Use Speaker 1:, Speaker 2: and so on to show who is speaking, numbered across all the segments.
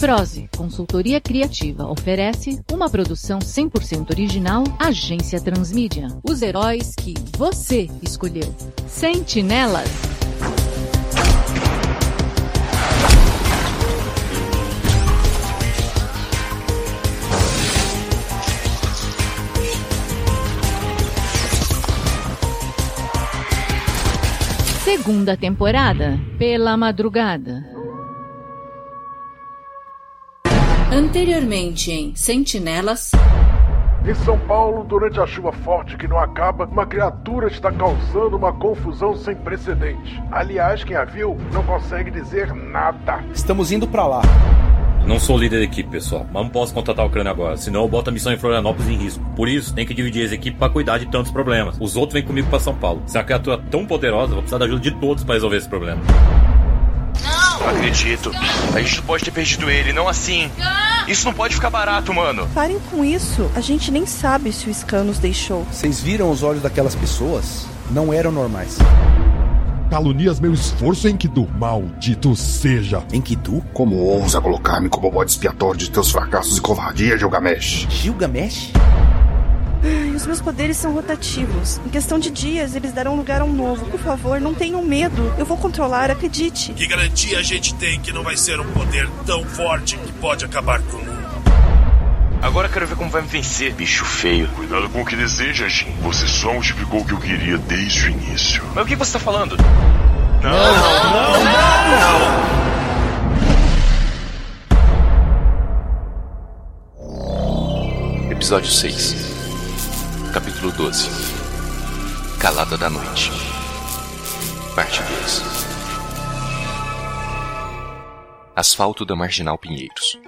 Speaker 1: Prose, consultoria criativa, oferece uma produção 100% original Agência Transmídia. Os heróis que você escolheu. Sentinelas. Segunda temporada, pela madrugada. Anteriormente em Sentinelas.
Speaker 2: Em São Paulo, durante a chuva forte que não acaba, uma criatura está causando uma confusão sem precedente. Aliás, quem a viu não consegue dizer nada.
Speaker 3: Estamos indo para lá.
Speaker 4: Não sou líder da equipe, pessoal, mas não posso contratar o crânio agora, senão eu boto a missão em Florianópolis em risco. Por isso, tem que dividir as equipes para cuidar de tantos problemas. Os outros vêm comigo para São Paulo. Se é uma criatura tão poderosa, eu vou precisar da ajuda de todos para resolver esse problema.
Speaker 5: Não acredito. A gente não pode ter perdido ele, não assim. Isso não pode ficar barato, mano.
Speaker 6: Parem com isso. A gente nem sabe se o Scan nos deixou.
Speaker 3: Vocês viram os olhos daquelas pessoas? Não eram normais.
Speaker 7: Calunias meu esforço, Enkidu. Maldito seja.
Speaker 3: Enkidu?
Speaker 8: Como ousa colocar-me como bode expiatório de teus fracassos e covardia, Gilgamesh?
Speaker 3: Gilgamesh?
Speaker 6: Os meus poderes são rotativos. Em questão de dias, eles darão lugar a um novo. Por favor, não tenham medo. Eu vou controlar, acredite.
Speaker 9: Que garantia a gente tem que não vai ser um poder tão forte que pode acabar com o mundo?
Speaker 5: Agora quero ver como vai me vencer, bicho feio.
Speaker 10: Cuidado com o que deseja, Jin. Você só multiplicou o que eu queria desde o início.
Speaker 5: Mas o que você tá falando?
Speaker 9: Não, não, não, não!
Speaker 11: não. Episódio 6 Capítulo 12 Calada da Noite. Parte 2 Asfalto da Marginal Pinheiros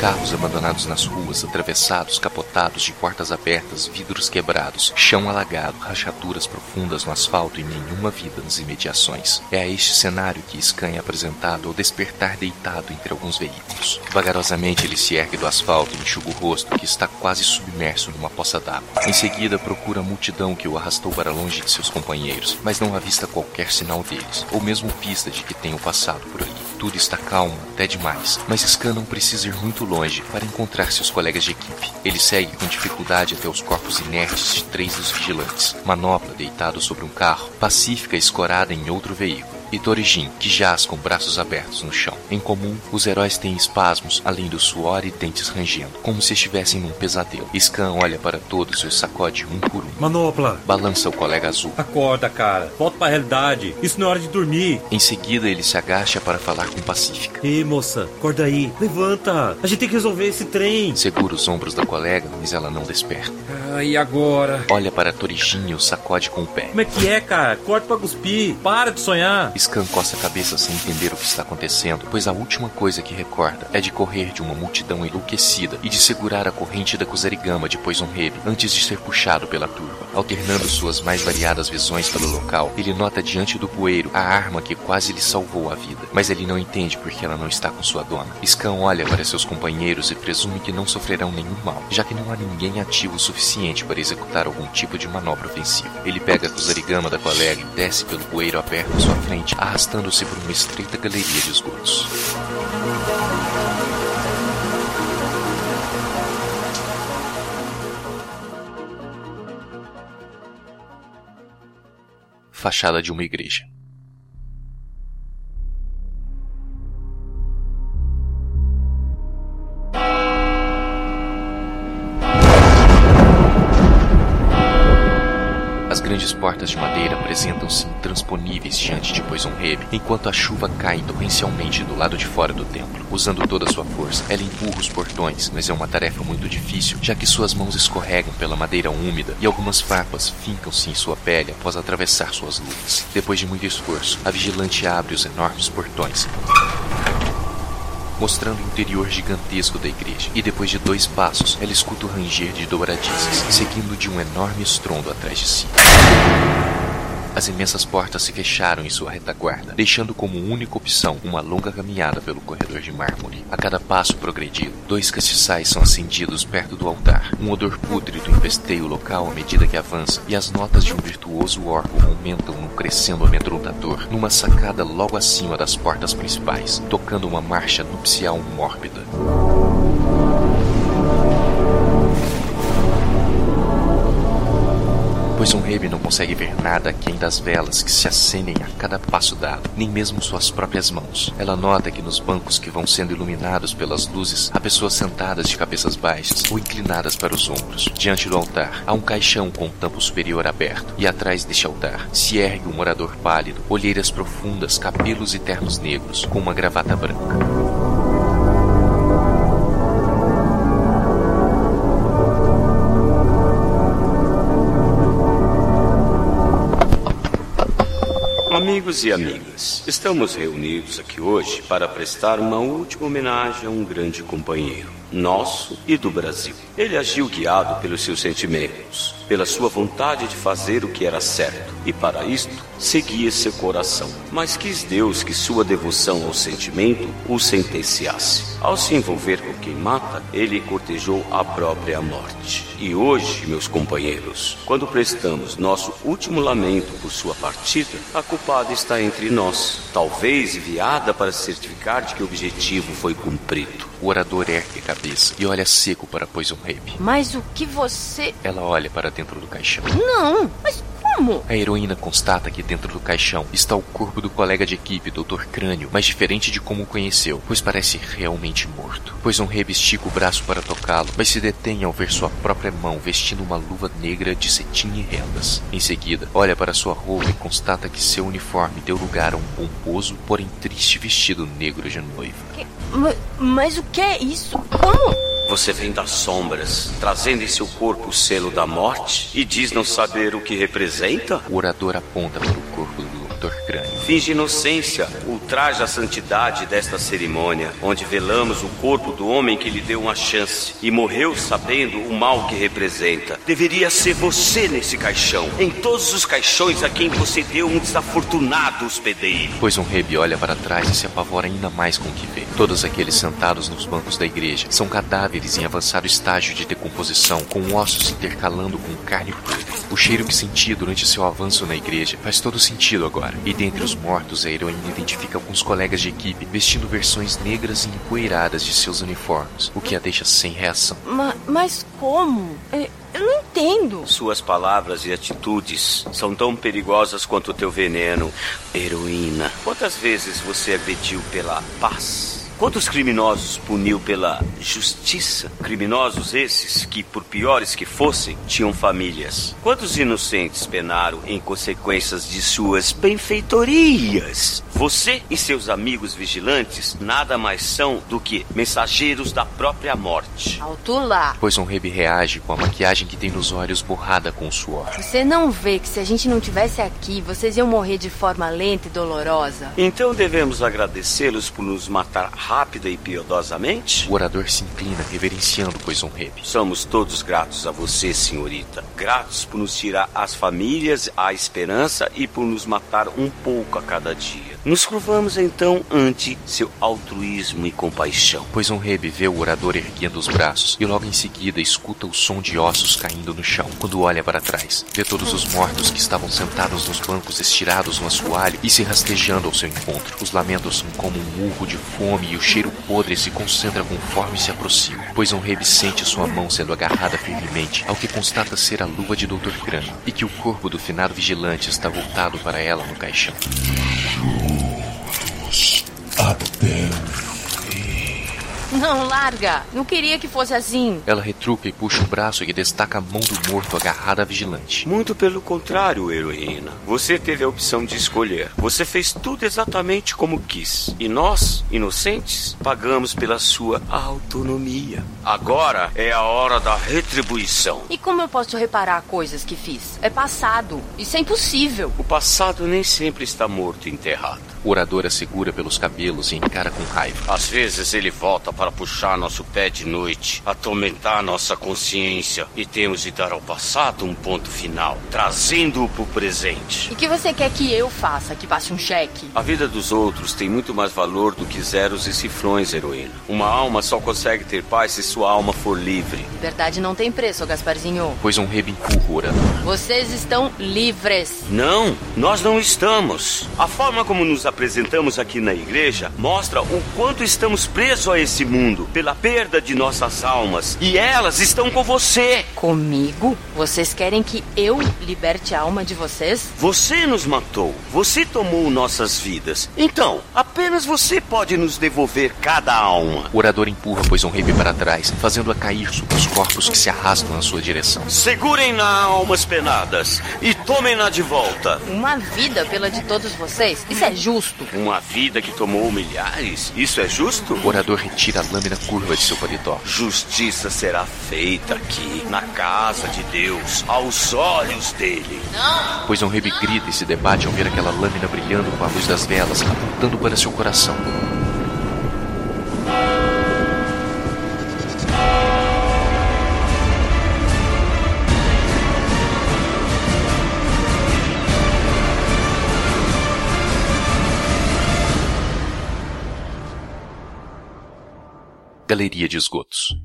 Speaker 11: Carros abandonados nas ruas, atravessados, capotados, de portas abertas, vidros quebrados, chão alagado, rachaduras profundas no asfalto e nenhuma vida nas imediações. É a este cenário que Scan é apresentado ao despertar deitado entre alguns veículos. Vagarosamente ele se ergue do asfalto e enxuga o rosto, que está quase submerso numa poça d'água. Em seguida procura a multidão que o arrastou para longe de seus companheiros, mas não avista qualquer sinal deles, ou mesmo pista de que tenham passado por ali. Tudo está calmo, até demais, mas Scan não precisa ir muito longe para encontrar seus colegas de equipe. Ele segue com dificuldade até os corpos inertes de três dos vigilantes. Manopla deitado sobre um carro, Pacífica escorada em outro veículo e Torijin, que jaz com braços abertos no chão. Em comum, os heróis têm espasmos, além do suor e dentes rangendo, como se estivessem num pesadelo. Scan olha para todos e os sacode um por um.
Speaker 4: Manopla!
Speaker 11: Balança o colega azul.
Speaker 4: Acorda, cara. Volta para a realidade. Isso não é hora de dormir.
Speaker 11: Em seguida, ele se agacha para falar com Pacífica.
Speaker 4: Ei, moça, acorda aí. Levanta. A gente tem que resolver esse trem.
Speaker 11: Segura os ombros da colega, mas ela não desperta.
Speaker 4: Ah, e agora?
Speaker 11: Olha para Torijin e o sacode com o pé.
Speaker 4: Como é que é, cara? Corta pra cuspir. Para de sonhar.
Speaker 11: Scan coça a cabeça sem entender o que está acontecendo, pois a última coisa que recorda é de correr de uma multidão enlouquecida e de segurar a corrente da Kusarigama de Poison Heavy antes de ser puxado pela turba. Alternando suas mais variadas visões pelo local, ele nota diante do poeiro a arma que quase lhe salvou a vida, mas ele não entende porque ela não está com sua dona. Scan olha para seus companheiros e presume que não sofrerão nenhum mal, já que não há ninguém ativo o suficiente para executar algum tipo de manobra ofensiva. Ele pega a Kusarigama da colega e desce pelo poeiro aberto à sua frente, arrastando arrastando-se por uma estreita galeria de esgotos. Fachada de uma igreja. Grandes portas de madeira apresentam-se intransponíveis diante de Poison Heavy, enquanto a chuva cai torrencialmente do lado de fora do templo. Usando toda a sua força, ela empurra os portões, mas é uma tarefa muito difícil, já que suas mãos escorregam pela madeira úmida e algumas farpas fincam-se em sua pele após atravessar suas luvas. Depois de muito esforço, a vigilante abre os enormes portões mostrando o interior gigantesco da igreja, e depois de dois passos, ela escuta o ranger de dobradizes, seguindo de um enorme estrondo atrás de si. As imensas portas se fecharam em sua retaguarda, deixando como única opção uma longa caminhada pelo corredor de mármore. A cada passo progredido, dois castiçais são acendidos perto do altar. Um odor pútrido infesteia o local à medida que avança, e as notas de um virtuoso órgão aumentam num crescendo amedrontador, numa sacada logo acima das portas principais, tocando uma marcha nupcial mórbida. Pois um rei não consegue ver nada aquém das velas que se acendem a cada passo dado, nem mesmo suas próprias mãos. Ela nota que nos bancos que vão sendo iluminados pelas luzes, há pessoas sentadas de cabeças baixas ou inclinadas para os ombros. Diante do altar, há um caixão com o tampo superior aberto, e atrás deste altar se ergue um morador pálido, olheiras profundas, cabelos e ternos negros, com uma gravata branca.
Speaker 12: Amigos e amigas, estamos reunidos aqui hoje para prestar uma última homenagem a um grande companheiro, nosso e do Brasil. Ele agiu guiado pelos seus sentimentos, pela sua vontade de fazer o que era certo, e para isto seguia seu coração. Mas quis Deus que sua devoção ao sentimento o sentenciasse. Ao se envolver com quem mata, ele cortejou a própria morte. E hoje, meus companheiros, quando prestamos nosso último lamento por sua partida, a culpada está entre nós, talvez enviada para certificar de que o objetivo foi cumprido.
Speaker 11: O orador ergue a cabeça e olha seco para Poison Rape.
Speaker 13: Mas o que você.
Speaker 11: Ela olha para dentro do caixão.
Speaker 13: Não, mas como?
Speaker 11: A heroína constata que dentro do caixão está o corpo do colega de equipe, Dr. Crânio, mas diferente de como o conheceu, pois parece realmente morto. Poison Rape estica o braço para tocá-lo, mas se detém ao ver sua própria mão vestindo uma luva negra de cetim e rendas. Em seguida, olha para sua roupa e constata que seu uniforme deu lugar a um pomposo, porém triste vestido negro de noiva.
Speaker 13: Que... Mas, mas o que é isso? Como?
Speaker 12: Você vem das sombras, trazendo em seu corpo o selo da morte e diz não saber o que representa?
Speaker 11: O orador aponta para o corpo do Dr. Crânio.
Speaker 12: Finge inocência, ultraja a santidade desta cerimônia, onde velamos o corpo do homem que lhe deu uma chance e morreu sabendo o mal que representa. Deveria ser você nesse caixão, em todos os caixões a quem você deu um desafortunado hospedeiro.
Speaker 11: Pois um rebe olha para trás e se apavora ainda mais com o que vê. Todos aqueles sentados nos bancos da igreja são cadáveres em avançado estágio de decomposição, com ossos intercalando com carne podre. O cheiro que senti durante seu avanço na igreja faz todo sentido agora. E dentre os mortos, a heroína identifica alguns colegas de equipe vestindo versões negras e empoeiradas de seus uniformes, o que a deixa sem reação.
Speaker 13: Ma mas como? É, eu não entendo.
Speaker 12: Suas palavras e atitudes são tão perigosas quanto o teu veneno, heroína. Quantas vezes você agrediu pela paz? Quantos criminosos puniu pela justiça? Criminosos esses que, por piores que fossem, tinham famílias. Quantos inocentes penaram em consequências de suas benfeitorias? Você e seus amigos vigilantes nada mais são do que mensageiros da própria morte.
Speaker 13: Alto lá.
Speaker 11: Pois um rebe reage com a maquiagem que tem nos olhos borrada com o suor.
Speaker 13: Você não vê que se a gente não tivesse aqui, vocês iam morrer de forma lenta e dolorosa?
Speaker 12: Então devemos agradecê-los por nos matar rápida e piedosamente?
Speaker 11: O orador se inclina, reverenciando Poison Rebe.
Speaker 12: Somos todos gratos a você, senhorita. Gratos por nos tirar as famílias, a esperança e por nos matar um pouco a cada dia. Nos curvamos então ante seu altruísmo e compaixão.
Speaker 11: Poison Rebe vê o orador erguendo os braços e logo em seguida escuta o som de ossos caindo no chão. Quando olha para trás, vê todos os mortos que estavam sentados nos bancos estirados no assoalho e se rastejando ao seu encontro. Os lamentos são como um urro de fome e o cheiro podre se concentra conforme se aproxima, pois um rebe sente sua mão sendo agarrada firmemente, ao que constata ser a luva de Dr. Crânio, e que o corpo do finado vigilante está voltado para ela no caixão.
Speaker 7: Até
Speaker 13: não, larga. Não queria que fosse assim.
Speaker 11: Ela retruca e puxa o braço que destaca a mão do morto agarrada à vigilante.
Speaker 12: Muito pelo contrário, heroína. Você teve a opção de escolher. Você fez tudo exatamente como quis. E nós, inocentes, pagamos pela sua autonomia. Agora é a hora da retribuição.
Speaker 13: E como eu posso reparar coisas que fiz? É passado. Isso é impossível.
Speaker 12: O passado nem sempre está morto e enterrado.
Speaker 11: O orador a segura pelos cabelos e encara com raiva.
Speaker 12: Às vezes ele volta para puxar nosso pé de noite, atormentar nossa consciência e temos de dar ao passado um ponto final, trazendo-o para o presente.
Speaker 13: E o que você quer que eu faça? Que passe um cheque?
Speaker 12: A vida dos outros tem muito mais valor do que zeros e cifrões, heroína. Uma alma só consegue ter paz se sua alma for livre.
Speaker 13: Verdade não tem preço, Gasparzinho.
Speaker 11: Pois um rebe empurra o orador.
Speaker 13: Vocês estão livres.
Speaker 12: Não, nós não estamos. A forma como nos apresentamos aqui na igreja mostra o quanto estamos presos a esse mundo pela perda de nossas almas. E elas estão com você.
Speaker 13: Comigo? Vocês querem que eu liberte a alma de vocês?
Speaker 12: Você nos matou. Você tomou nossas vidas. Então, apenas você pode nos devolver cada alma.
Speaker 11: O orador empurra pois um rebe para trás, fazendo-a cair sobre os corpos que se arrastam na sua direção.
Speaker 12: Segurem na almas penadas e tomem-na de volta.
Speaker 13: Uma vida pela de todos vocês? Isso é justo.
Speaker 12: Uma vida que tomou milhares? Isso é justo?
Speaker 11: O orador retira a lâmina curva de seu paletó.
Speaker 12: Justiça será feita aqui, na casa de Deus, aos olhos dele.
Speaker 13: Não!
Speaker 11: Pois um rebe grita e se debate ao ver aquela lâmina brilhando com a luz das velas, apontando para seu coração. Galeria de Esgotos.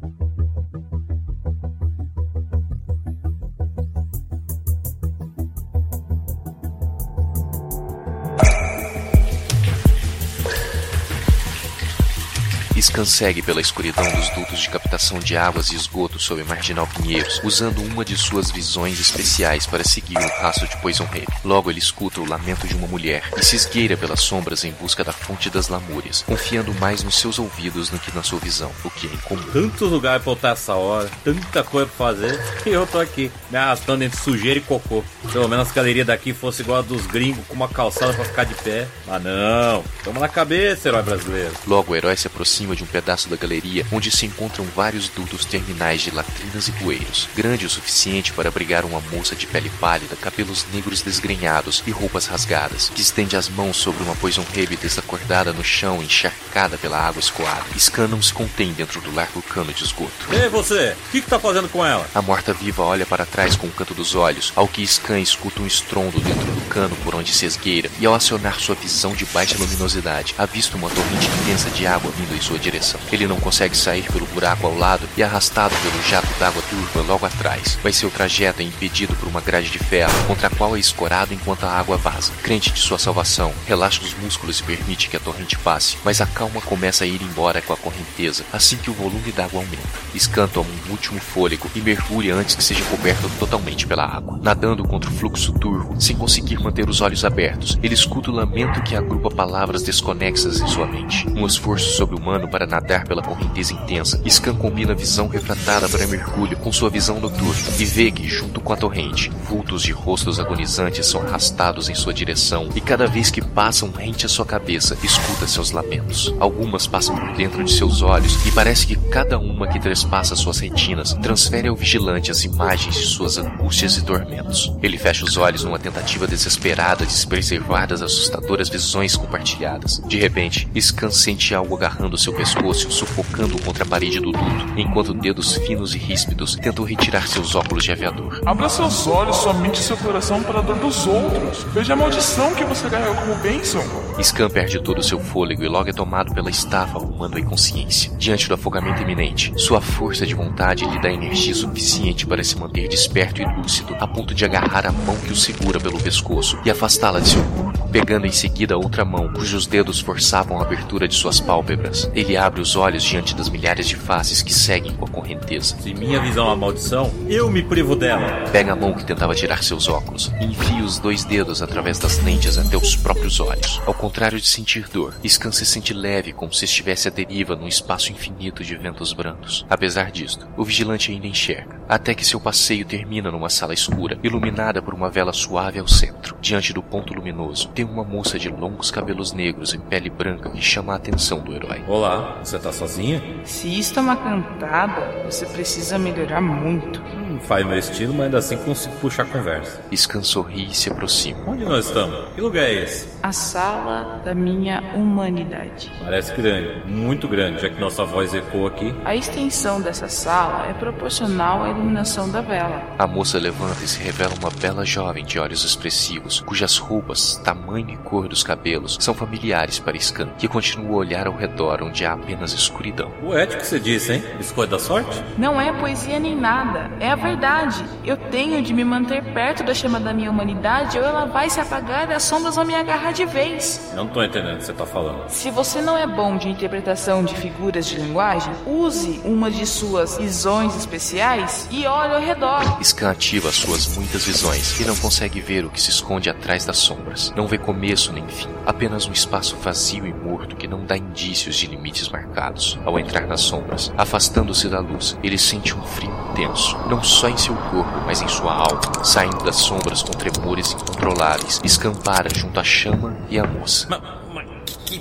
Speaker 11: Scan segue pela escuridão dos dutos de captação de águas e esgoto sob Marginal Pinheiros, usando uma de suas visões especiais para seguir o rastro de Poison Head. Logo ele escuta o lamento de uma mulher e se esgueira pelas sombras em busca da fonte das lamúrias, confiando mais nos seus ouvidos do que na sua visão, o que é incomum.
Speaker 4: Tantos lugares pra eu estar essa hora, tanta coisa pra fazer, e eu tô aqui, me arrastando entre sujeira e cocô. Pelo menos a galeria daqui fosse igual a dos gringos, com uma calçada pra ficar de pé. Mas não, toma na cabeça, herói brasileiro.
Speaker 11: Logo o herói se aproxima de um pedaço da galeria onde se encontram vários dutos terminais de latrinas e bueiros, grande o suficiente para abrigar uma moça de pele pálida, cabelos negros desgrenhados e roupas rasgadas, que estende as mãos sobre uma poison rebe desacordada no chão, encharcada pela água escoada. Scan não se contém dentro do largo cano de esgoto.
Speaker 4: Ei, você, o que, que tá fazendo com ela?
Speaker 11: A morta-viva olha para trás com o canto dos olhos, ao que Scan escuta um estrondo dentro do cano por onde se esgueira, e ao acionar sua visão de baixa luminosidade, avista uma torrente intensa de água vindo em sua direção. Ele não consegue sair pelo buraco ao lado e arrastado pelo jato d'água turva logo atrás. Mas seu trajeto é impedido por uma grade de ferro, contra a qual é escorado enquanto a água vaza. Crente de sua salvação, relaxa os músculos e permite que a torrente passe, mas a calma começa a ir embora com a correnteza assim que o volume d'água aumenta. Scan toma um último fôlego e mergulha antes que seja coberto totalmente pela água. Nadando contra o fluxo turvo, sem conseguir manter os olhos abertos, ele escuta o lamento que agrupa palavras desconexas em sua mente. Um esforço sobre-humano para nadar pela correnteza intensa, Scan combina a visão refratada para mergulho com sua visão noturna e vê que, junto com a torrente, vultos de rostos agonizantes são arrastados em sua direção e cada vez que passam rente à sua cabeça, escuta seus lamentos. Algumas passam por dentro de seus olhos e parece que cada uma que trespassa suas retinas transfere ao vigilante as imagens de suas angústias e tormentos. Ele fecha os olhos numa tentativa desesperada de se preservar das assustadoras visões compartilhadas. De repente, Scan sente algo agarrando seu pescoço e o sufocando contra a parede do duto, enquanto dedos finos e ríspidos tentam retirar seus óculos de aviador.
Speaker 14: Abra seus olhos, sua mente e seu coração para a dor dos outros. Veja a maldição que você carrega como bênção.
Speaker 11: Scan perde todo o seu fôlego e logo é tomado pela estafa, arrumando a inconsciência. Diante do afogamento iminente, sua força de vontade lhe dá energia suficiente para se manter desperto e lúcido, a ponto de agarrar a mão que o segura pelo pescoço e afastá-la de seu corpo, pegando em seguida outra mão, cujos dedos forçavam a abertura de suas pálpebras. Ele abre os olhos diante das milhares de faces que seguem com a correnteza.
Speaker 4: Se minha visão é uma maldição, eu me privo dela.
Speaker 11: Pega a mão que tentava tirar seus óculos e enfia os dois dedos através das lentes até os próprios olhos. Ao contrário de sentir dor, Scan se sente leve como se estivesse à deriva num espaço infinito de ventos brandos. Apesar disto, o vigilante ainda enxerga, até que seu passeio termina numa sala escura, iluminada por uma vela suave ao centro. Diante do ponto luminoso, tem tem uma moça de longos cabelos negros e pele branca que chama a atenção do herói.
Speaker 4: Olá, você tá sozinha?
Speaker 15: Se isto é uma cantada, você precisa melhorar muito.
Speaker 4: Hum, faz meu estilo, mas ainda assim consigo puxar conversa.
Speaker 11: Scan sorri e se aproxima.
Speaker 4: Onde nós estamos? Que lugar é esse?
Speaker 15: A sala da minha humanidade.
Speaker 4: Parece grande, muito grande, já que nossa voz ecoa aqui.
Speaker 15: A extensão dessa sala é proporcional à iluminação da vela.
Speaker 11: A moça levanta e se revela uma bela jovem de olhos expressivos, cujas roupas, tamanho e cor dos cabelos são familiares para Scan, que continua a olhar ao redor onde há apenas escuridão.
Speaker 4: Poético que você disse, hein? Biscoito da sorte?
Speaker 15: Não é poesia nem nada, é a verdade. Eu tenho de me manter perto da chama da minha humanidade ou ela vai se apagar e as sombras vão me agarrar de vez.
Speaker 4: Não tô entendendo o que você tá falando.
Speaker 15: Se você não é bom de interpretação de figuras de linguagem, use uma de suas visões especiais e olhe ao redor.
Speaker 11: Scan ativa suas muitas visões e não consegue ver o que se esconde atrás das sombras. Não vê começo nem fim, apenas um espaço vazio e morto que não dá indícios de limites marcados. Ao entrar nas sombras, afastando-se da luz, ele sente um frio intenso, não só em seu corpo, mas em sua alma. Saindo das sombras com tremores incontroláveis, escampara junto à chama e à moça.
Speaker 16: Mas, mas que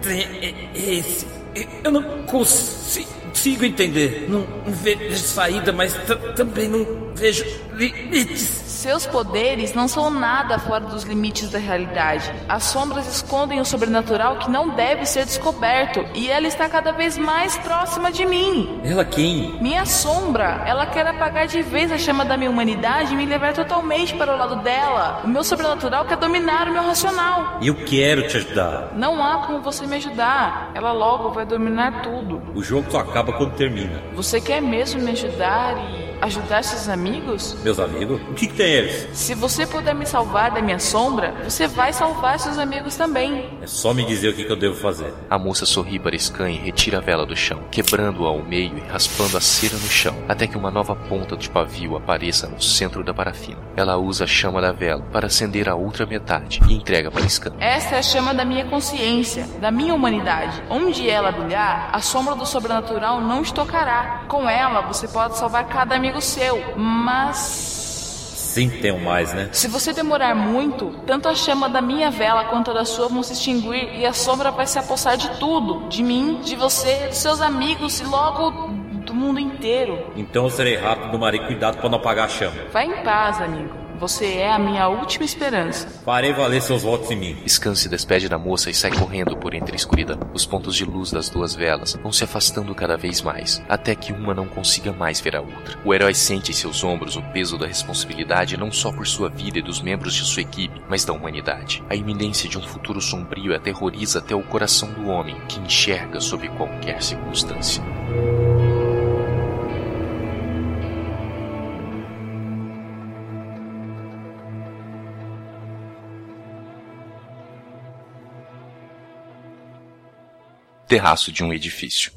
Speaker 16: trem é esse? Eu não consigo entender. Não vejo saída, mas também não vejo limites.
Speaker 15: Seus poderes não são nada fora dos limites da realidade. As sombras escondem o sobrenatural que não deve ser descoberto, e ela está cada vez mais próxima de mim.
Speaker 16: Ela quem?
Speaker 15: Minha sombra. Ela quer apagar de vez a chama da minha humanidade e me levar totalmente para o lado dela. O meu sobrenatural quer dominar o meu racional.
Speaker 16: E eu quero te ajudar.
Speaker 15: Não há como você me ajudar. Ela logo vai dominar tudo.
Speaker 4: O jogo só acaba quando termina.
Speaker 15: Você quer mesmo me ajudar e ajudar seus amigos?
Speaker 4: Meus amigos? O que, que tem eles?
Speaker 15: Se você puder me salvar da minha sombra, você vai salvar seus amigos também.
Speaker 4: É só me dizer o que, que eu devo fazer.
Speaker 11: A moça sorri para Scan e retira a vela do chão, quebrando-a ao meio e raspando a cera no chão, até que uma nova ponta de pavio apareça no centro da parafina. Ela usa a chama da vela para acender a outra metade e entrega para Scan.
Speaker 15: Essa é a chama da minha consciência, da minha humanidade. Onde ela brilhar, a sombra do sobrenatural não te tocará. Com ela, você pode salvar cada amigo seu, mas
Speaker 4: Sim, tem um mais, né?
Speaker 15: Se você demorar muito, tanto a chama da minha vela quanto a da sua vão se extinguir e a sombra vai se apossar de tudo, de mim, de você, dos seus amigos e logo do mundo inteiro.
Speaker 4: Então eu serei rápido, Mari, cuidado para não apagar a chama.
Speaker 15: Vai em paz, amigo. Você é a minha última esperança.
Speaker 4: Farei valer seus votos em mim.
Speaker 11: Scan se despede da moça e sai correndo por entre a escuridão. Os pontos de luz das duas velas vão se afastando cada vez mais, até que uma não consiga mais ver a outra. O herói sente em seus ombros o peso da responsabilidade não só por sua vida e dos membros de sua equipe, mas da humanidade. A iminência de um futuro sombrio aterroriza até o coração do homem, que enxerga sob qualquer circunstância. Terraço de um edifício.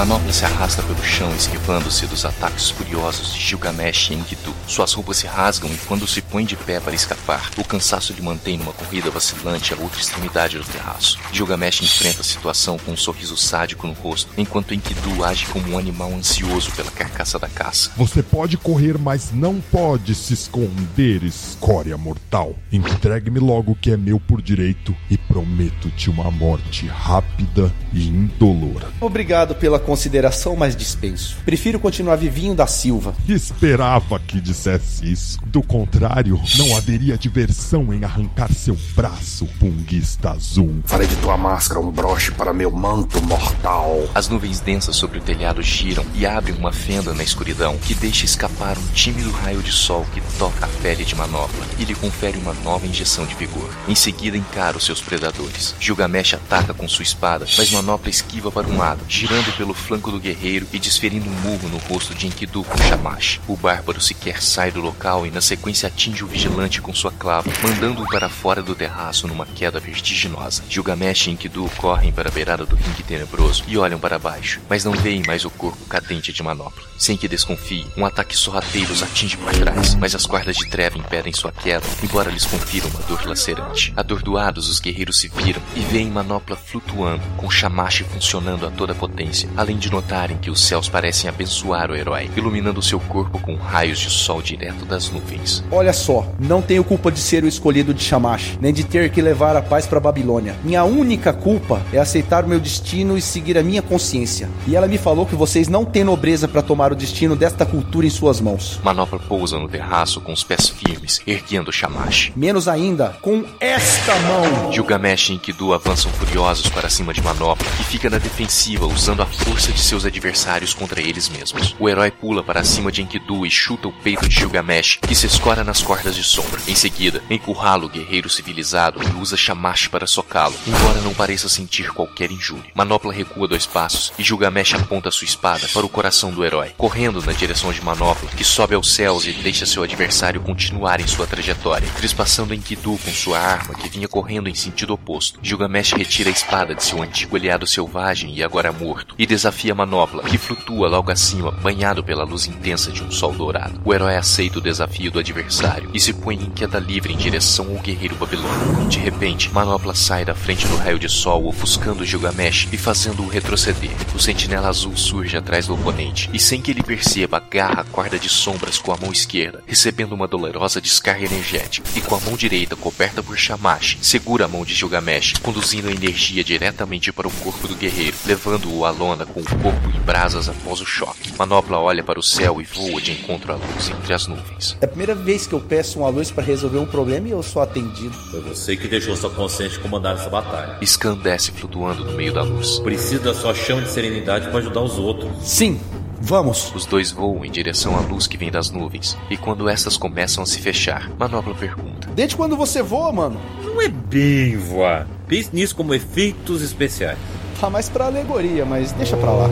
Speaker 11: Manopla se arrasta pelo chão, esquivando-se dos ataques furiosos de Gilgamesh e Enkidu. Suas roupas se rasgam e quando se põe de pé para escapar, o cansaço lhe mantém numa corrida vacilante à outra extremidade do terraço. Gilgamesh enfrenta a situação com um sorriso sádico no rosto, enquanto Enkidu age como um animal ansioso pela carcaça da caça.
Speaker 7: Você pode correr, mas não pode se esconder, escória mortal. Entregue-me logo o que é meu por direito e prometo-te uma morte rápida e indolora.
Speaker 3: Obrigado pela consideração, mas dispenso. Prefiro continuar vivinho da Silva.
Speaker 7: Esperava que dissesse isso. Do contrário, não haveria diversão em arrancar seu braço, punguista azul.
Speaker 8: Farei de tua máscara um broche para meu manto mortal.
Speaker 11: As nuvens densas sobre o telhado giram e abrem uma fenda na escuridão que deixa escapar um tímido raio de sol que toca a pele de Manopla e lhe confere uma nova injeção de vigor. Em seguida encara os seus predadores. Gilgamesh ataca com sua espada, mas Manopla esquiva para um lado, girando pelo flanco do guerreiro e desferindo um murro no rosto de Enkidu com Shamash. O bárbaro sequer sai do local e na sequência atinge o vigilante com sua clava, mandando-o para fora do terraço numa queda vertiginosa. Gilgamesh e Enkidu correm para a beirada do ringue tenebroso e olham para baixo, mas não veem mais o corpo cadente de manopla. Sem que desconfie, um ataque sorrateiro os atinge por trás, mas as guardas de treva impedem sua queda, embora lhes confiram uma dor lacerante. Atordoados, os guerreiros se viram e veem manopla flutuando, com Shamash funcionando a toda potência, de notarem que os céus parecem abençoar o herói, iluminando seu corpo com raios de sol direto das nuvens.
Speaker 3: Olha só, não tenho culpa de ser o escolhido de Shamash, nem de ter que levar a paz para Babilônia. Minha única culpa é aceitar o meu destino e seguir a minha consciência. E ela me falou que vocês não têm nobreza para tomar o destino desta cultura em suas mãos.
Speaker 11: Manopla pousa no terraço com os pés firmes, erguendo Shamash.
Speaker 3: Menos ainda, com esta mão.
Speaker 11: Gilgamesh e Enkidu avançam furiosos para cima de Manopla, que fica na defensiva usando a força de seus adversários contra eles mesmos. O herói pula para cima de Enkidu e chuta o peito de Gilgamesh, que se escora nas cordas de sombra. Em seguida, encurrala o guerreiro civilizado e usa Shamash para socá-lo, embora não pareça sentir qualquer injúria. Manopla recua dois passos e Gilgamesh aponta sua espada para o coração do herói, correndo na direção de Manopla, que sobe aos céus e deixa seu adversário continuar em sua trajetória, trespassando Enkidu com sua arma que vinha correndo em sentido oposto. Gilgamesh retira a espada de seu antigo aliado selvagem e agora morto, e desafia Manopla, que flutua logo acima, banhado pela luz intensa de um sol dourado. O herói aceita o desafio do adversário e se põe em queda livre em direção ao guerreiro babilônico. De repente, Manopla sai da frente do raio de sol, ofuscando Gilgamesh e fazendo-o retroceder. O sentinela azul surge atrás do oponente e, sem que ele perceba, agarra a corda de sombras com a mão esquerda, recebendo uma dolorosa descarga energética, e com a mão direita coberta por Shamash, segura a mão de Gilgamesh, conduzindo a energia diretamente para o corpo do guerreiro, levando-o à lona com o corpo em brasas após o choque. Manopla olha para o céu e voa de encontro à luz entre as nuvens.
Speaker 3: É a primeira vez que eu peço uma luz para resolver um problema e eu sou atendido.
Speaker 4: Foi você que deixou sua consciência comandar essa batalha.
Speaker 11: Scan desce flutuando no meio da luz.
Speaker 4: Precisa da sua chama de serenidade para ajudar os outros.
Speaker 3: Sim, Vamos!
Speaker 11: Os dois voam em direção à luz que vem das nuvens, e quando essas começam a se fechar, Manopla pergunta:
Speaker 3: Desde quando você voa, mano?
Speaker 4: Não é bem voar. Pense nisso como efeitos especiais.
Speaker 3: Mais pra alegoria, mas deixa pra lá.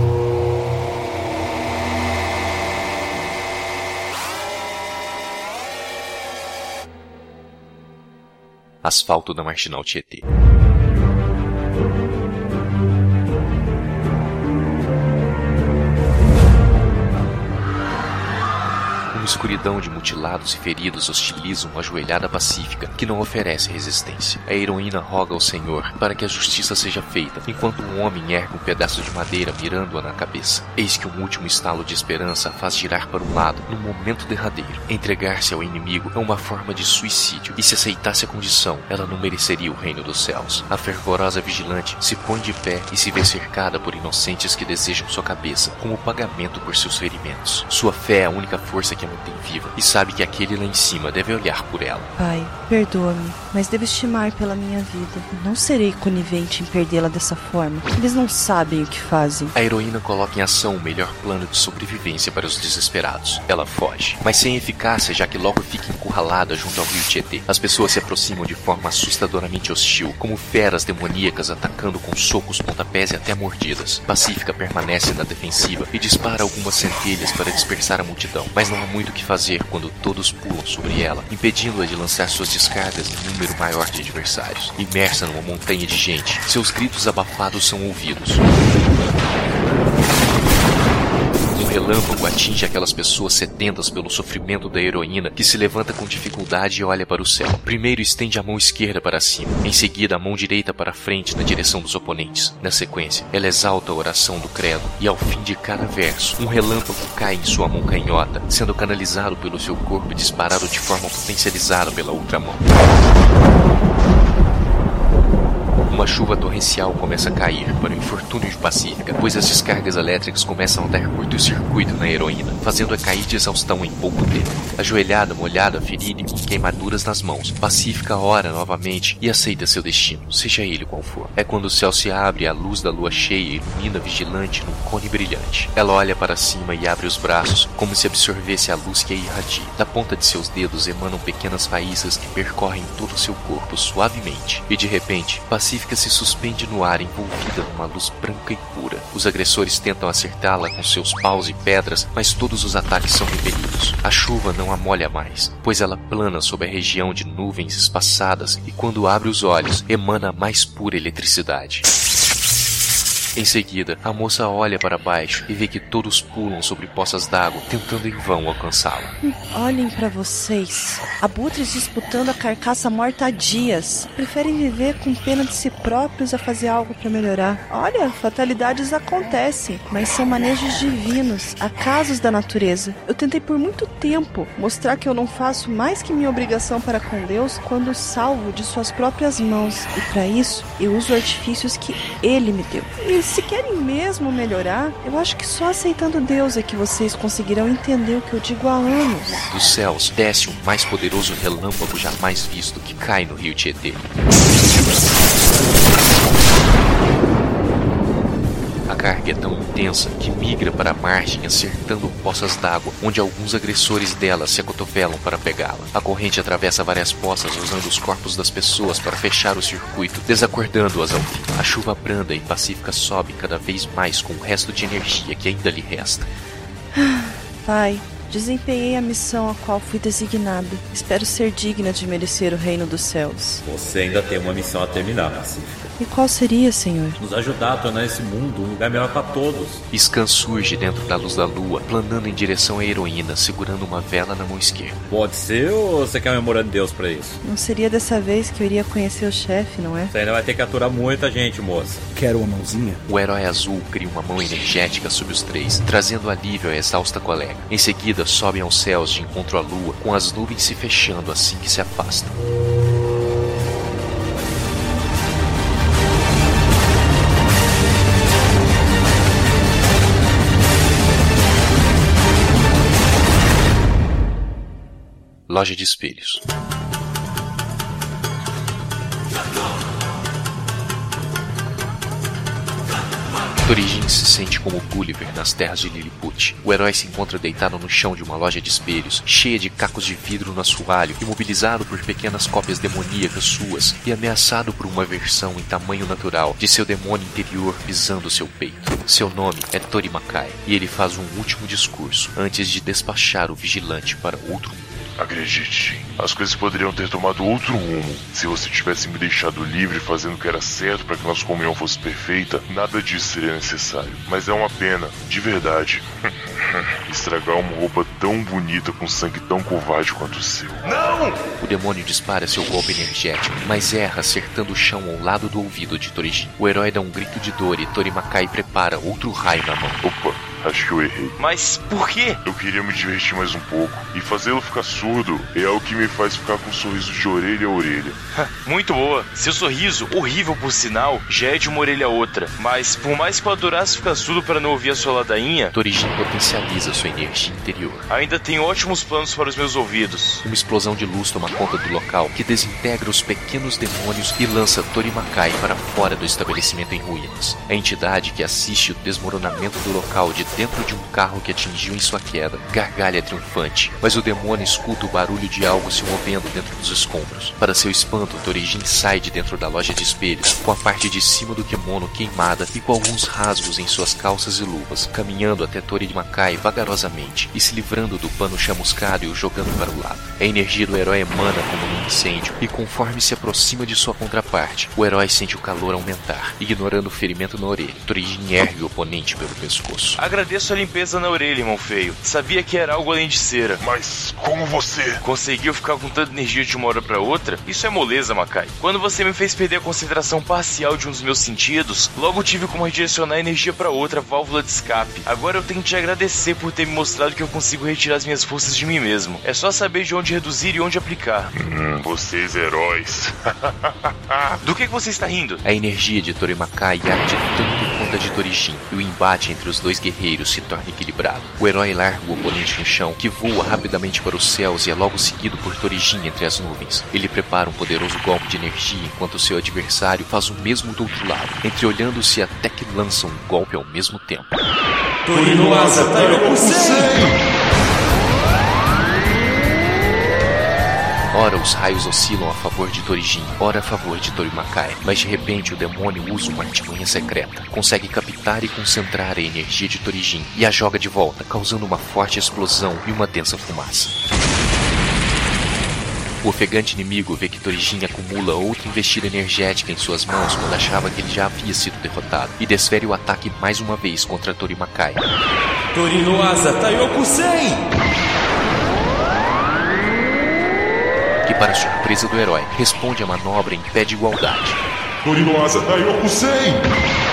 Speaker 11: Asfalto da Marginal Tietê. Escuridão de mutilados e feridos hostiliza uma ajoelhada pacífica que não oferece resistência. A heroína roga ao Senhor para que a justiça seja feita, enquanto um homem ergue um pedaço de madeira mirando-a na cabeça. Eis que um último estalo de esperança a faz girar para um lado, no momento derradeiro. Entregar-se ao inimigo é uma forma de suicídio, e se aceitasse a condição, ela não mereceria o reino dos céus. A fervorosa vigilante se põe de pé e se vê cercada por inocentes que desejam sua cabeça como pagamento por seus ferimentos. Sua fé é a única força que a mantém viva e sabe que aquele lá em cima deve olhar por ela.
Speaker 6: Pai, perdoa-me, mas devo estimar pela minha vida. Não serei conivente em perdê-la dessa forma. Eles não sabem o que fazem.
Speaker 11: A heroína coloca em ação o melhor plano de sobrevivência para os desesperados. Ela foge, mas sem eficácia, já que logo fica encurralada junto ao rio Tietê. As pessoas se aproximam de forma assustadoramente hostil, como feras demoníacas atacando com socos, pontapés e até mordidas. Pacífica permanece na defensiva e dispara algumas centelhas para dispersar a multidão, mas não há muito o que fazer quando todos pulam sobre ela, impedindo-a de lançar suas descargas em número maior de adversários. Imersa numa montanha de gente, seus gritos abafados são ouvidos. Relâmpago atinge aquelas pessoas sedentas pelo sofrimento da heroína que se levanta com dificuldade e olha para o céu. Primeiro estende a mão esquerda para cima, em seguida a mão direita para frente na direção dos oponentes. Na sequência, ela exalta a oração do credo e ao fim de cada verso, um relâmpago cai em sua mão canhota, sendo canalizado pelo seu corpo e disparado de forma potencializada pela outra mão. Uma chuva torrencial começa a cair para o infortúnio de Pacífica, pois as descargas elétricas começam a dar curto-circuito na heroína, fazendo-a cair de exaustão em pouco tempo. Ajoelhada, molhada, ferida e com queimaduras nas mãos, Pacífica ora novamente e aceita seu destino, seja ele qual for. É quando o céu se abre e a luz da lua cheia ilumina vigilante num cone brilhante. Ela olha para cima e abre os braços, como se absorvesse a luz que a irradia. Da ponta de seus dedos emanam pequenas faíscas que percorrem todo o seu corpo suavemente, e de repente, Pacífica Se suspende no ar envolvida numa luz branca e pura. Os agressores tentam acertá-la com seus paus e pedras, mas todos os ataques são repelidos. A chuva não a molha mais, pois ela plana sobre a região de nuvens espaçadas e quando abre os olhos, emana a mais pura eletricidade. Em seguida, a moça olha para baixo e vê que todos pulam sobre poças d'água, tentando em vão alcançá-la.
Speaker 6: Olhem para vocês. Abutres disputando a carcaça morta há dias. Preferem viver com pena de si próprios a fazer algo para melhorar. Olha, fatalidades acontecem, mas são manejos divinos, acasos da natureza. Eu tentei por muito tempo mostrar que eu não faço mais que minha obrigação para com Deus quando salvo de suas próprias mãos. E para isso, eu uso artifícios que Ele me deu. E se querem mesmo melhorar, eu acho que só aceitando Deus é que vocês conseguirão entender o que eu digo há anos.
Speaker 11: Dos céus desce o mais poderoso relâmpago jamais visto que cai no rio Tietê. A carga é tão intensa que migra para a margem, acertando poças d'água, onde alguns agressores dela se acotovelam para pegá-la. A corrente atravessa várias poças usando os corpos das pessoas para fechar o circuito, desacordando-as ao fim. A chuva branda e pacífica sobe cada vez mais com o resto de energia que ainda lhe resta.
Speaker 6: Pai, desempenhei a missão a qual fui designada. Espero ser digna de merecer o reino dos céus.
Speaker 4: Você ainda tem uma missão a terminar, Pacífica.
Speaker 6: E qual seria, Senhor?
Speaker 4: Nos ajudar a tornar esse mundo um lugar melhor para todos.
Speaker 11: Scan surge dentro da luz da lua, planando em direção à heroína, segurando uma vela na mão esquerda.
Speaker 4: Pode ser ou você quer memorando Deus para isso?
Speaker 6: Não seria dessa vez que eu iria conhecer o chefe, não é?
Speaker 4: Você ainda vai ter que aturar muita gente, moça.
Speaker 3: Quero uma mãozinha?
Speaker 11: O herói azul cria uma mão energética sobre os três, trazendo alívio à exausta colega. Em seguida, sobem aos céus de encontro à lua, com as nuvens se fechando assim que se afastam. Loja de espelhos. Torijin se sente como Gulliver nas terras de Lilliput. O herói se encontra deitado no chão de uma loja de espelhos, cheia de cacos de vidro no assoalho, imobilizado por pequenas cópias demoníacas suas e ameaçado por uma versão em tamanho natural de seu demônio interior pisando seu peito. Seu nome é Tori Makai e ele faz um último discurso antes de despachar o vigilante para outro mundo.
Speaker 10: Acredite, as coisas poderiam ter tomado outro rumo se você tivesse me deixado livre fazendo o que era certo para que nossa comunhão fosse perfeita. Nada disso seria necessário. Mas é uma pena, de verdade. Estragar uma roupa tão bonita com sangue tão covarde quanto o seu.
Speaker 5: Não!
Speaker 11: O demônio dispara seu golpe energético, mas erra acertando o chão ao lado do ouvido de Torijin. O herói dá um grito de dor e Torimakai prepara outro raio na mão.
Speaker 10: Opa, acho que eu errei.
Speaker 5: Mas por quê?
Speaker 10: Eu queria me divertir mais um pouco e fazê-lo ficar surdo é o que me faz ficar com um sorriso de orelha a orelha.
Speaker 5: Muito boa. Seu sorriso, horrível por sinal, já é de uma orelha a outra. Mas por mais que eu adorasse ficar surdo para não ouvir a sua ladainha,
Speaker 11: Torijin potencializa sua energia interior.
Speaker 5: ainda tenho ótimos planos para os meus ouvidos.
Speaker 11: Uma explosão de luz toma conta do local, que desintegra os pequenos demônios e lança Torimakai para fora do estabelecimento em ruínas. A entidade que assiste o desmoronamento do local de dentro de um carro que atingiu em sua queda gargalha triunfante, mas o demônio escuta o barulho de algo se movendo dentro dos escombros. Para seu espanto, Torijin sai de dentro da loja de espelhos, com a parte de cima do kimono queimada e com alguns rasgos em suas calças e luvas, caminhando até Torimakai vagarosamente e se livrando do pano chamuscado e o jogando para o lado. A energia do herói emana como um incêndio, e conforme se aproxima de sua contraparte, o herói sente o calor aumentar, ignorando o ferimento na orelha. Torijin ergue o oponente pelo pescoço.
Speaker 5: Agradeço a limpeza na orelha, irmão feio. Sabia que era algo além de cera.
Speaker 10: Mas como você
Speaker 5: conseguiu ficar com tanta energia de uma hora para outra? Isso é moleza, Makai. Quando você me fez perder a concentração parcial de um dos meus sentidos, logo tive como redirecionar a energia para outra válvula de escape. Agora eu tenho que te agradecer por ter me mostrado que eu consigo retirar as minhas forças de mim mesmo. É só saber de onde reduzir e onde aplicar.
Speaker 10: Hum, vocês heróis.
Speaker 5: Do que, que você está rindo?
Speaker 11: A energia de Torimakai arde tanto de Torijin, e o embate entre os dois guerreiros se torna equilibrado. O herói larga o oponente no chão, que voa rapidamente para os céus e é logo seguido por Torijin entre as nuvens. Ele prepara um poderoso golpe de energia enquanto seu adversário faz o mesmo do outro lado, entreolhando-se até que lançam um golpe ao mesmo tempo.
Speaker 16: Torino Asa
Speaker 11: Ora, os raios oscilam a favor de Torijin, ora a favor de Torimakai. Mas de repente o demônio usa uma artimanha secreta. Consegue captar e concentrar a energia de Torijin e a joga de volta, causando uma forte explosão e uma densa fumaça. O ofegante inimigo vê que Torijin acumula outra investida energética em suas mãos quando achava que ele já havia sido derrotado e desfere o ataque mais uma vez contra Torimakai.
Speaker 16: Torinoasa Taiokusei!
Speaker 11: Para surpresa do herói, responde à manobra em pé de igualdade.
Speaker 7: Torinoasa Taiokusei!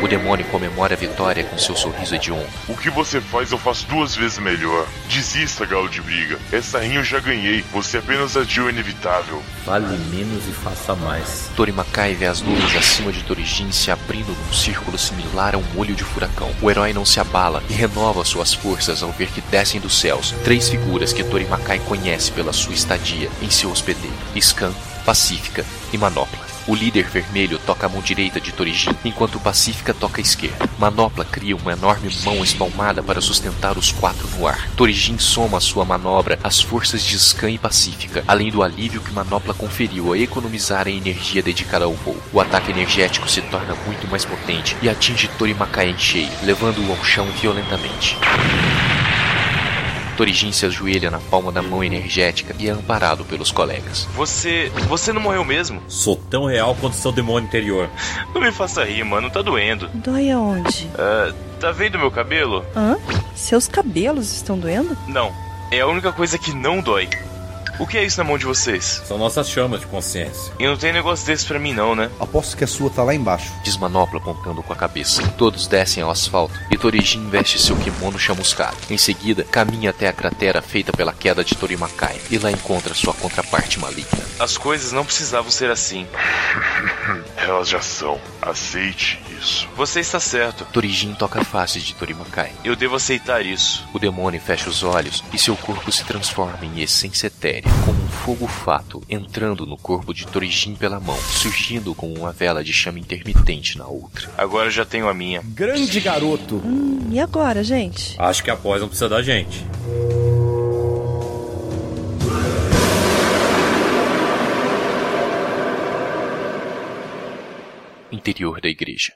Speaker 11: O demônio comemora a vitória com seu sorriso hediondo.
Speaker 10: O que você faz eu faço duas vezes melhor. Desista, galo de briga. Essa rinha eu já ganhei. Você apenas adiou o inevitável.
Speaker 4: Fale menos e faça mais.
Speaker 11: Torimakai vê as nuvens acima de Torijin se abrindo num círculo similar a um olho de furacão. O herói não se abala e renova suas forças ao ver que descem dos céus três figuras que Torimakai conhece pela sua estadia em seu hospedeiro: Scan, Pacífica e Manopla. O líder vermelho toca a mão direita de Torijin, enquanto Pacífica toca a esquerda. Manopla cria uma enorme mão espalmada para sustentar os quatro no ar. Torijin soma a sua manobra às forças de Scan e Pacífica, além do alívio que Manopla conferiu a economizar a energia dedicada ao voo. O ataque energético se torna muito mais potente e atinge Torimakai em cheio, levando-o ao chão violentamente. Torijin se ajoelha na palma da mão energética e é amparado pelos colegas.
Speaker 5: Você. Você não morreu mesmo?
Speaker 4: Sou tão real quanto seu demônio interior.
Speaker 5: Não me faça rir, mano, tá doendo.
Speaker 6: Dói aonde?
Speaker 5: Ah, tá vendo meu cabelo?
Speaker 6: Hã? Seus cabelos estão doendo?
Speaker 5: Não. É a única coisa que não dói. O que é isso na mão de vocês?
Speaker 4: São nossas chamas de consciência.
Speaker 5: E não tem negócio desse pra mim, não, né?
Speaker 3: Aposto que a sua tá lá embaixo.
Speaker 11: Diz Manopla apontando com a cabeça. Todos descem ao asfalto e Torijin veste seu kimono chamuscado. Em seguida, caminha até a cratera feita pela queda de Torimakai e lá encontra sua contraparte maligna.
Speaker 5: As coisas não precisavam ser assim.
Speaker 10: Elas já são. Aceite isso.
Speaker 5: Você está certo.
Speaker 11: Torijin toca a face de Torimakai.
Speaker 5: Eu devo aceitar isso.
Speaker 11: O demônio fecha os olhos e seu corpo se transforma em essência etérea, como um fogo fato, entrando no corpo de Torijin pela mão, surgindo com uma vela de chama intermitente na outra.
Speaker 5: Agora já tenho a minha.
Speaker 3: Grande garoto!
Speaker 6: Hum, e agora, gente?
Speaker 4: Acho que após não precisa da gente.
Speaker 11: Interior da igreja.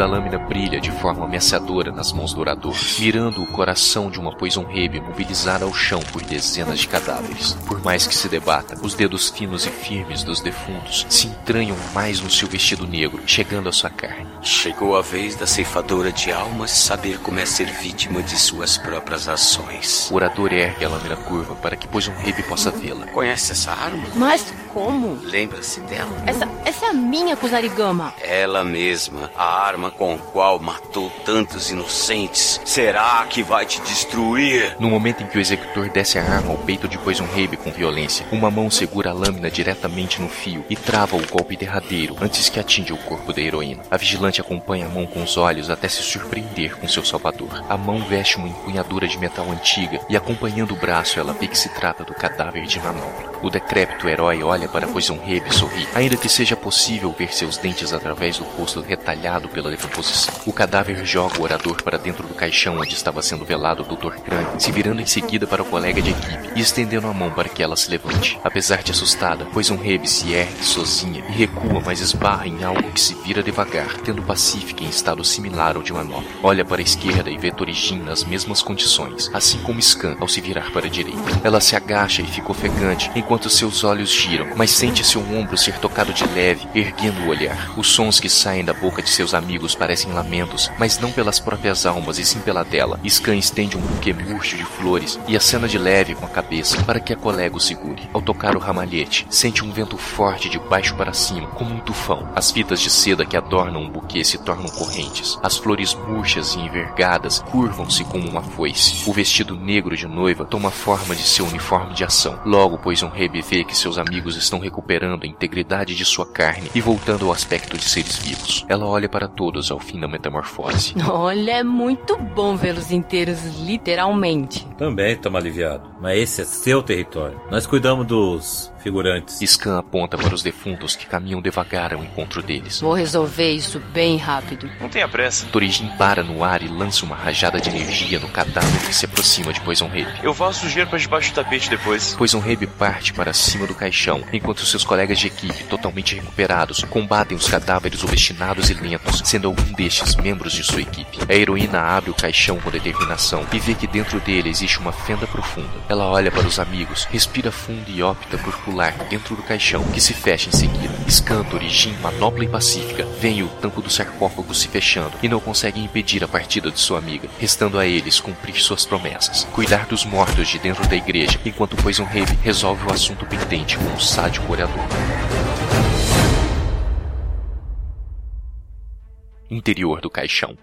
Speaker 11: Da lâmina brilha de forma ameaçadora nas mãos do orador, mirando o coração de uma Poison Rabe mobilizada ao chão por dezenas de cadáveres. Por mais que se debata, os dedos finos e firmes dos defuntos se entranham mais no seu vestido negro, chegando à sua carne.
Speaker 12: Chegou a vez da ceifadora de almas saber como é ser vítima de suas próprias ações.
Speaker 11: O orador ergue a lâmina curva para que Poison Rabe possa vê-la.
Speaker 12: Conhece essa arma?
Speaker 13: Mas como?
Speaker 12: Lembra-se dela?
Speaker 13: Essa, essa é a minha Kusarigama.
Speaker 12: Ela mesma, a arma com a qual matou tantos inocentes. Será que vai te destruir?
Speaker 11: No momento em que o executor desce a arma ao peito de Poison Rabe com violência, uma mão segura a lâmina diretamente no fio e trava o golpe derradeiro antes que atinja o corpo da heroína. A vigilante acompanha a mão com os olhos até se surpreender com seu salvador. A mão veste uma empunhadura de metal antiga e acompanhando o braço ela vê que se trata do cadáver de Manopla. O decrépito herói olha para Poison Rabe e sorri, ainda que seja possível ver seus dentes através do rosto retalhado pela decomposição. O cadáver joga o orador para dentro do caixão onde estava sendo velado o Dr. Krang, se virando em seguida para o colega de equipe e estendendo a mão para que ela se levante. Apesar de assustada, Poison Rabe se ergue sozinha e recua, mas esbarra em algo que se vira devagar, tendo Pacífica em estado similar ao de Manopla. Olha para a esquerda e vê Torijin nas mesmas condições, assim como Scan ao se virar para a direita. Ela se agacha e fica ofegante enquanto seus olhos giram, mas sente seu ombro ser tocado de leve, erguendo o olhar. Os sons que saem da boca de seus amigos parecem lamentos, mas não pelas próprias almas e sim pela dela. Scan estende um buquê murcho de flores e acena de leve com a cabeça para que a colega o segure. Ao tocar o ramalhete, sente um vento forte de baixo para cima, como um tufão. As fitas de seda que adornam o buquê se tornam correntes. As flores murchas e envergadas curvam-se como uma foice. O vestido negro de noiva toma a forma de seu uniforme de ação. Logo, Poison Rebe vê que seus amigos estão recuperando a integridade de sua carne e voltando ao aspecto de seres vivos. Ela olha para todos ao fim da metamorfose.
Speaker 13: Olha, é muito bom vê-los inteiros, literalmente.
Speaker 4: Também estamos aliviados. Mas esse é seu território. Nós cuidamos dos figurantes.
Speaker 11: Scan aponta para os defuntos que caminham devagar ao encontro deles.
Speaker 13: Vou resolver isso bem rápido.
Speaker 5: Não tenha pressa.
Speaker 11: Torijin para no ar e lança uma rajada de energia no cadáver que se aproxima de Poison Rabe.
Speaker 5: Eu vou sujeira para debaixo do tapete depois.
Speaker 11: Poison Rabe parte para cima do caixão, enquanto seus colegas de equipe, totalmente recuperados, combatem os cadáveres obstinados e lentos, sendo algum destes membros de sua equipe. A heroína abre o caixão com determinação e vê que dentro dele existe uma fenda profunda. Ela olha para os amigos, respira fundo e opta por pular dentro do caixão, que se fecha em seguida. Scantor Jin, manopla e pacífica, veem o tampo do sarcófago se fechando e não conseguem impedir a partida de sua amiga, restando a eles cumprir suas promessas. Cuidar dos mortos de dentro da igreja, enquanto Poison Rabe resolve o assunto pendente com um sádico orador. Interior do caixão.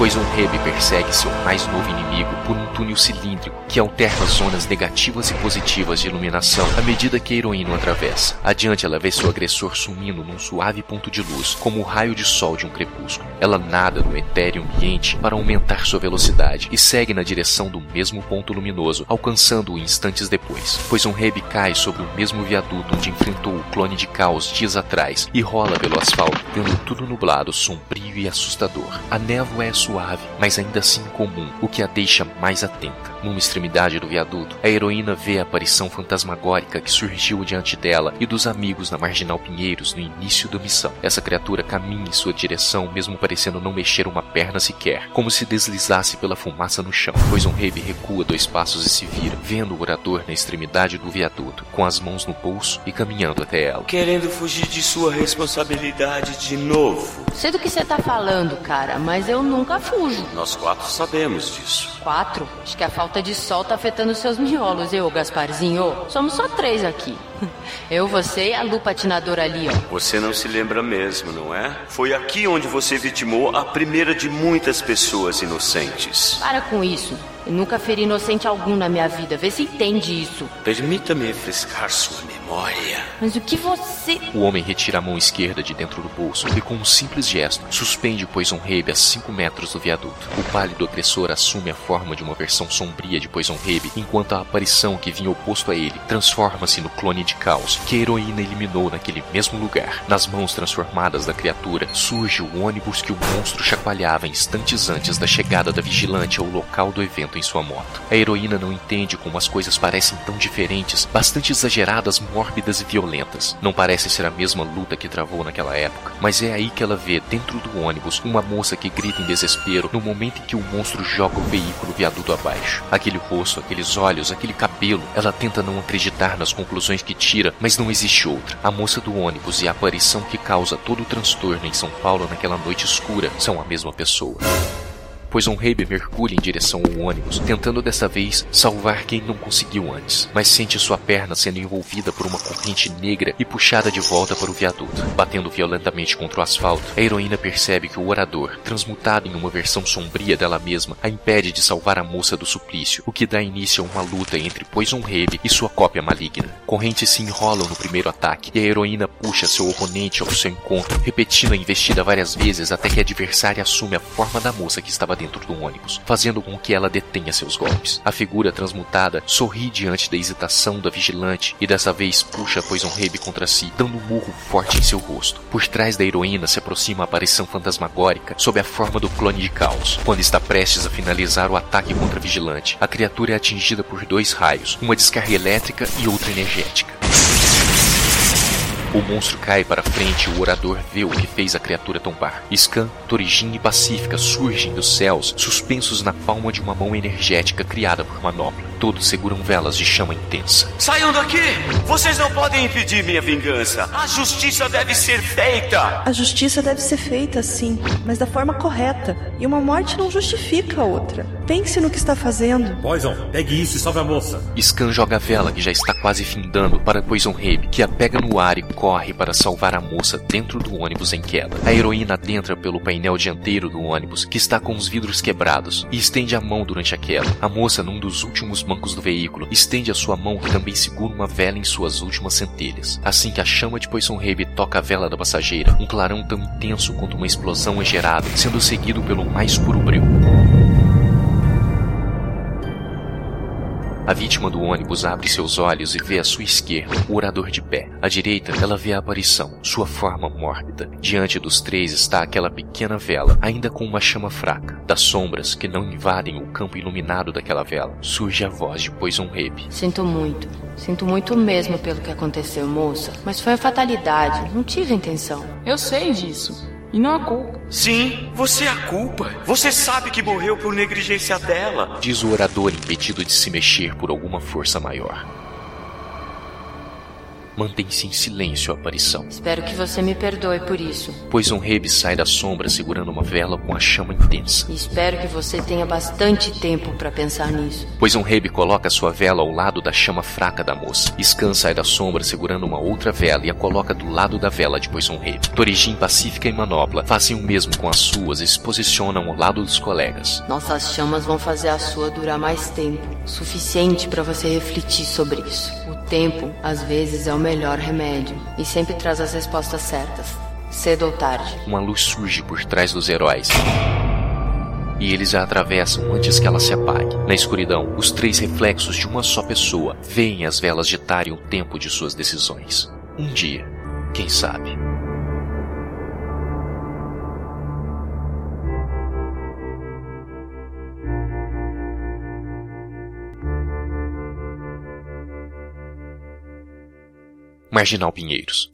Speaker 11: Pois um Rebe persegue seu mais novo inimigo por um túnel cilíndrico que alterna zonas negativas e positivas de iluminação à medida que a heroína o atravessa. Adiante ela vê seu agressor sumindo num suave ponto de luz, como o raio de sol de um crepúsculo. Ela nada no etéreo ambiente para aumentar sua velocidade e segue na direção do mesmo ponto luminoso, alcançando-o instantes depois, pois um Rebe cai sobre o mesmo viaduto onde enfrentou o clone de caos dias atrás e rola pelo asfalto, vendo tudo nublado, sombrio e assustador. A névoa é suave, mas ainda assim comum, o que a deixa mais atenta. Numa extremidade do viaduto, a heroína vê a aparição fantasmagórica que surgiu diante dela e dos amigos na Marginal Pinheiros no início da missão. Essa criatura caminha em sua direção, mesmo parecendo não mexer uma perna sequer, como se deslizasse pela fumaça no chão. Pois um Rave recua dois passos e se vira, vendo o orador na extremidade do viaduto, com as mãos no bolso e caminhando até ela.
Speaker 12: Querendo fugir de sua responsabilidade de novo.
Speaker 13: Sei do que você tá falando, cara, mas eu nunca fujo.
Speaker 12: Nós quatro sabemos disso.
Speaker 13: Quatro? Acho que a falta de sol tá afetando seus miolos, eu, Gasparzinho. Somos só três aqui. Eu, você e a Lu patinadora ali, ó.
Speaker 12: Você não se lembra mesmo, não é? Foi aqui onde você vitimou a primeira de muitas pessoas inocentes.
Speaker 13: Para com isso. Eu nunca feri inocente algum na minha vida. Vê se entende isso.
Speaker 12: Permita-me refrescar sua memória.
Speaker 13: Mas o que você.
Speaker 11: O homem retira a mão esquerda de dentro do bolso e, com um simples gesto, suspende o Poison Rabe a 5 metros do viaduto. O pálido agressor assume a forma de uma versão sombria de Poison Rabe, enquanto a aparição que vinha oposto a ele transforma-se no clone de caos que a heroína eliminou naquele mesmo lugar. Nas mãos transformadas da criatura, surge o ônibus que o monstro chacoalhava instantes antes da chegada da vigilante ao local do evento em sua moto. A heroína não entende como as coisas parecem tão diferentes, bastante exageradas, mórbidas e violentas. Não parece ser a mesma luta que travou naquela época, mas é aí que ela vê, dentro do ônibus, uma moça que grita em desespero no momento em que o monstro joga o veículo viaduto abaixo. Aquele rosto, aqueles olhos, aquele cabelo, ela tenta não acreditar nas conclusões que tira, mas não existe outra. A moça do ônibus e a aparição que causa todo o transtorno em São Paulo naquela noite escura são a mesma pessoa pois um Rabe mergulha em direção ao ônibus, tentando dessa vez salvar quem não conseguiu antes, mas sente sua perna sendo envolvida por uma corrente negra e puxada de volta para o viaduto. Batendo violentamente contra o asfalto, a heroína percebe que o orador, transmutado em uma versão sombria dela mesma, a impede de salvar a moça do suplício, o que dá início a uma luta entre Poison Rabe e sua cópia maligna. Correntes se enrolam no primeiro ataque e a heroína puxa seu oponente ao seu encontro, repetindo a investida várias vezes até que a adversária assume a forma da moça que estava dentro do ônibus, fazendo com que ela detenha seus golpes. A figura transmutada sorri diante da hesitação da vigilante e dessa vez puxa Poison Rabe contra si, dando um murro forte em seu rosto. Por trás da heroína se aproxima a aparição fantasmagórica sob a forma do clone de caos. Quando está prestes a finalizar o ataque contra a vigilante, a criatura é atingida por dois raios, uma descarga elétrica e outra energética. O monstro cai para frente e o orador vê o que fez a criatura tombar. Scan, Torijin e Pacífica surgem dos céus, suspensos na palma de uma mão energética criada por Manopla. Todos seguram velas de chama intensa.
Speaker 12: Saiam daqui! Vocês não podem impedir minha vingança. A justiça deve ser feita.
Speaker 6: A justiça deve ser feita, sim, mas da forma correta. E uma morte não justifica a outra. Pense no que está fazendo.
Speaker 4: Poison, pegue isso e salve a moça.
Speaker 11: Scan joga a vela que já está quase findando para Poison Rabe, que a pega no ar e corre para salvar a moça dentro do ônibus em queda. A heroína adentra pelo painel dianteiro do ônibus, que está com os vidros quebrados, e estende a mão durante a queda. A moça, num dos últimos bancos do veículo, estende a sua mão que também segura uma vela em suas últimas centelhas. Assim que a chama de Poison Rabe toca a vela da passageira, um clarão tão intenso quanto uma explosão é gerado, sendo seguido pelo mais puro breu. Vítima do ônibus abre seus olhos e vê à sua esquerda o orador de pé. À direita, ela vê a aparição, sua forma mórbida. Diante dos três está aquela pequena vela, ainda com uma chama fraca. Das sombras que não invadem o campo iluminado daquela vela, surge a voz de Poison Rabe.
Speaker 13: Sinto muito. Sinto muito mesmo pelo que aconteceu, moça. Mas foi a fatalidade. Não tive intenção.
Speaker 15: Eu sei disso. E não a culpa.
Speaker 12: Sim, você é a culpa. Você sabe que morreu por negligência dela.
Speaker 11: Diz o orador impedido de se mexer por alguma força maior. Mantém-se em silêncio a aparição.
Speaker 13: Espero que você me perdoe por isso.
Speaker 11: Pois um rebe sai da sombra segurando uma vela com a chama intensa.
Speaker 13: E espero que você tenha bastante tempo para pensar nisso.
Speaker 11: Pois um rebe coloca sua vela ao lado da chama fraca da moça. Scan sai da sombra segurando uma outra vela e a coloca do lado da vela de Pois um rebe. Torijin, Pacífica e Manopla fazem o mesmo com as suas e se posicionam ao lado dos colegas.
Speaker 13: Nossas chamas vão fazer a sua durar mais tempo. Suficiente para você refletir sobre isso. O tempo, às vezes, é o melhor remédio e sempre traz as respostas certas, cedo ou tarde.
Speaker 11: Uma luz surge por trás dos heróis. E eles a atravessam antes que ela se apague. Na escuridão, os três reflexos de uma só pessoa veem as velas ditarem o tempo de suas decisões. Um dia, quem sabe? Marginal Pinheiros.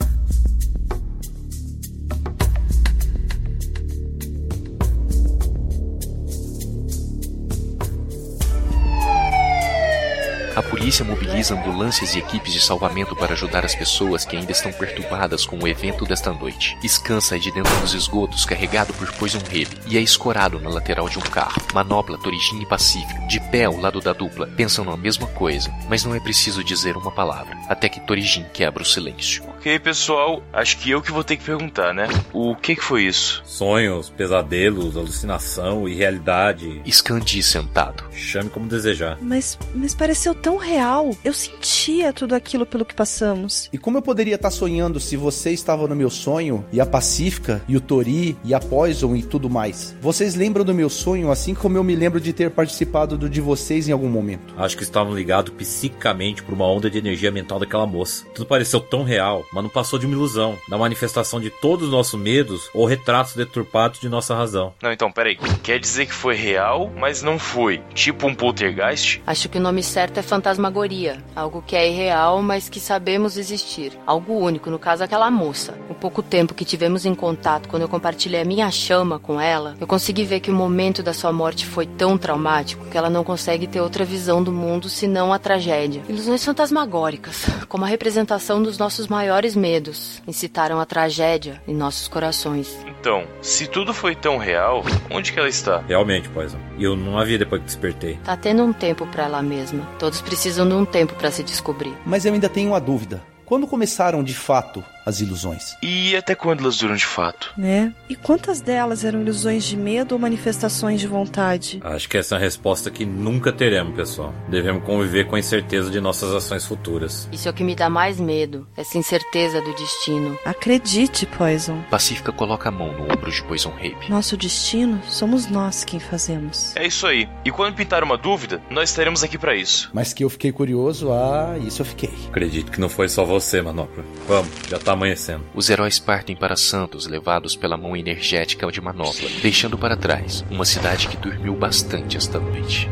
Speaker 11: A polícia mobiliza ambulâncias e equipes de salvamento para ajudar as pessoas que ainda estão perturbadas com o evento desta noite. Scan sai de dentro dos esgotos carregado por Poison Rabe e é escorado na lateral de um carro. Manopla, Torijin e Pacífico, de pé ao lado da dupla, pensam na mesma coisa, mas não é preciso dizer uma palavra, até que Torijin quebra o silêncio.
Speaker 5: Ok, pessoal, acho que eu que vou ter que perguntar, né? O que, que foi isso?
Speaker 4: Sonhos, pesadelos, alucinação e realidade.
Speaker 11: Scan diz sentado.
Speaker 4: Chame como desejar.
Speaker 6: Mas, mas pareceu tão real. Eu sentia tudo aquilo pelo que passamos.
Speaker 3: E como eu poderia estar sonhando se você estava no meu sonho, e a Pacífica, e o Tori, e a Poison e tudo mais? Vocês lembram do meu sonho assim como eu me lembro de ter participado do de vocês em algum momento?
Speaker 4: Acho que estavam ligados psicicamente por uma onda de energia mental daquela moça. Tudo pareceu tão real, mas não passou de uma ilusão, da manifestação de todos os nossos medos ou retratos deturpados de nossa razão.
Speaker 5: Não, então, peraí. Quer dizer que foi real, mas não foi? Tipo um poltergeist?
Speaker 13: Acho que o nome certo é fantasmagoria. Algo que é irreal, mas que sabemos existir. Algo único, no caso aquela moça. O pouco tempo que tivemos em contato quando eu compartilhei a minha chama com ela, eu consegui ver que o momento da sua morte foi tão traumático que ela não consegue ter outra visão do mundo senão a tragédia. Ilusões fantasmagóricas, como a representação dos nossos maiores medos, incitaram a tragédia em nossos corações.
Speaker 5: Então, se tudo foi tão real, onde que ela está?
Speaker 4: Realmente, Poison. E eu não a vi depois que despertei.
Speaker 13: Tá tendo um tempo para ela mesma. Todos precisam de um tempo para se descobrir.
Speaker 3: Mas eu ainda tenho uma dúvida. Quando começaram de fato as ilusões?
Speaker 5: E até quando elas duram de fato?
Speaker 6: Né? E quantas delas eram ilusões de medo ou manifestações de vontade?
Speaker 4: Acho que essa é a resposta que nunca teremos, pessoal. Devemos conviver com a incerteza de nossas ações futuras.
Speaker 13: Isso é o que me dá mais medo, essa incerteza do destino.
Speaker 6: Acredite, Poison.
Speaker 11: Pacífica coloca a mão no ombro de Poison Rape.
Speaker 6: Nosso destino somos nós quem fazemos.
Speaker 5: É isso aí. E quando pintar uma dúvida, nós estaremos aqui para isso.
Speaker 3: Mas que eu fiquei curioso, ah, isso eu fiquei.
Speaker 4: Acredito que não foi só você, Manopla. Vamos, já tá amanhecendo.
Speaker 11: Os heróis partem para Santos, levados pela mão energética de Manopla, deixando para trás uma cidade que dormiu bastante esta noite.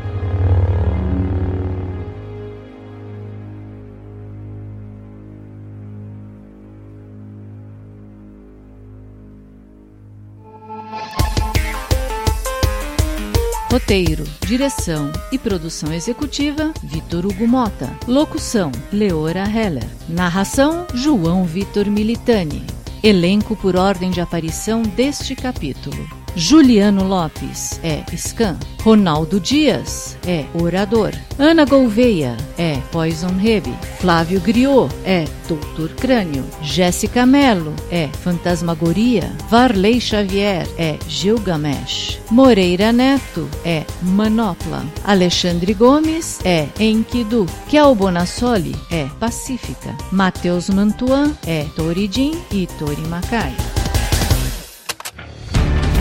Speaker 1: Roteiro, direção e produção executiva: Vitor Hugo Mota. Locução: Leora Heller. Narração: João Vitor Militani. Elenco por ordem de aparição deste capítulo. Juliano Lopes é Scan. Ronaldo Dias é Orador. Ana Gouveia é Poison Rebe. Flávio Griot é Doutor Crânio. Jéssica Mello é Fantasmagoria. Varley Xavier é Gilgamesh. Moreira Neto é Manopla. Alexandre Gomes é Enkidu. Kel Bonassoli é Pacífica. Matheus Mantuan é Toridin e Torimacai.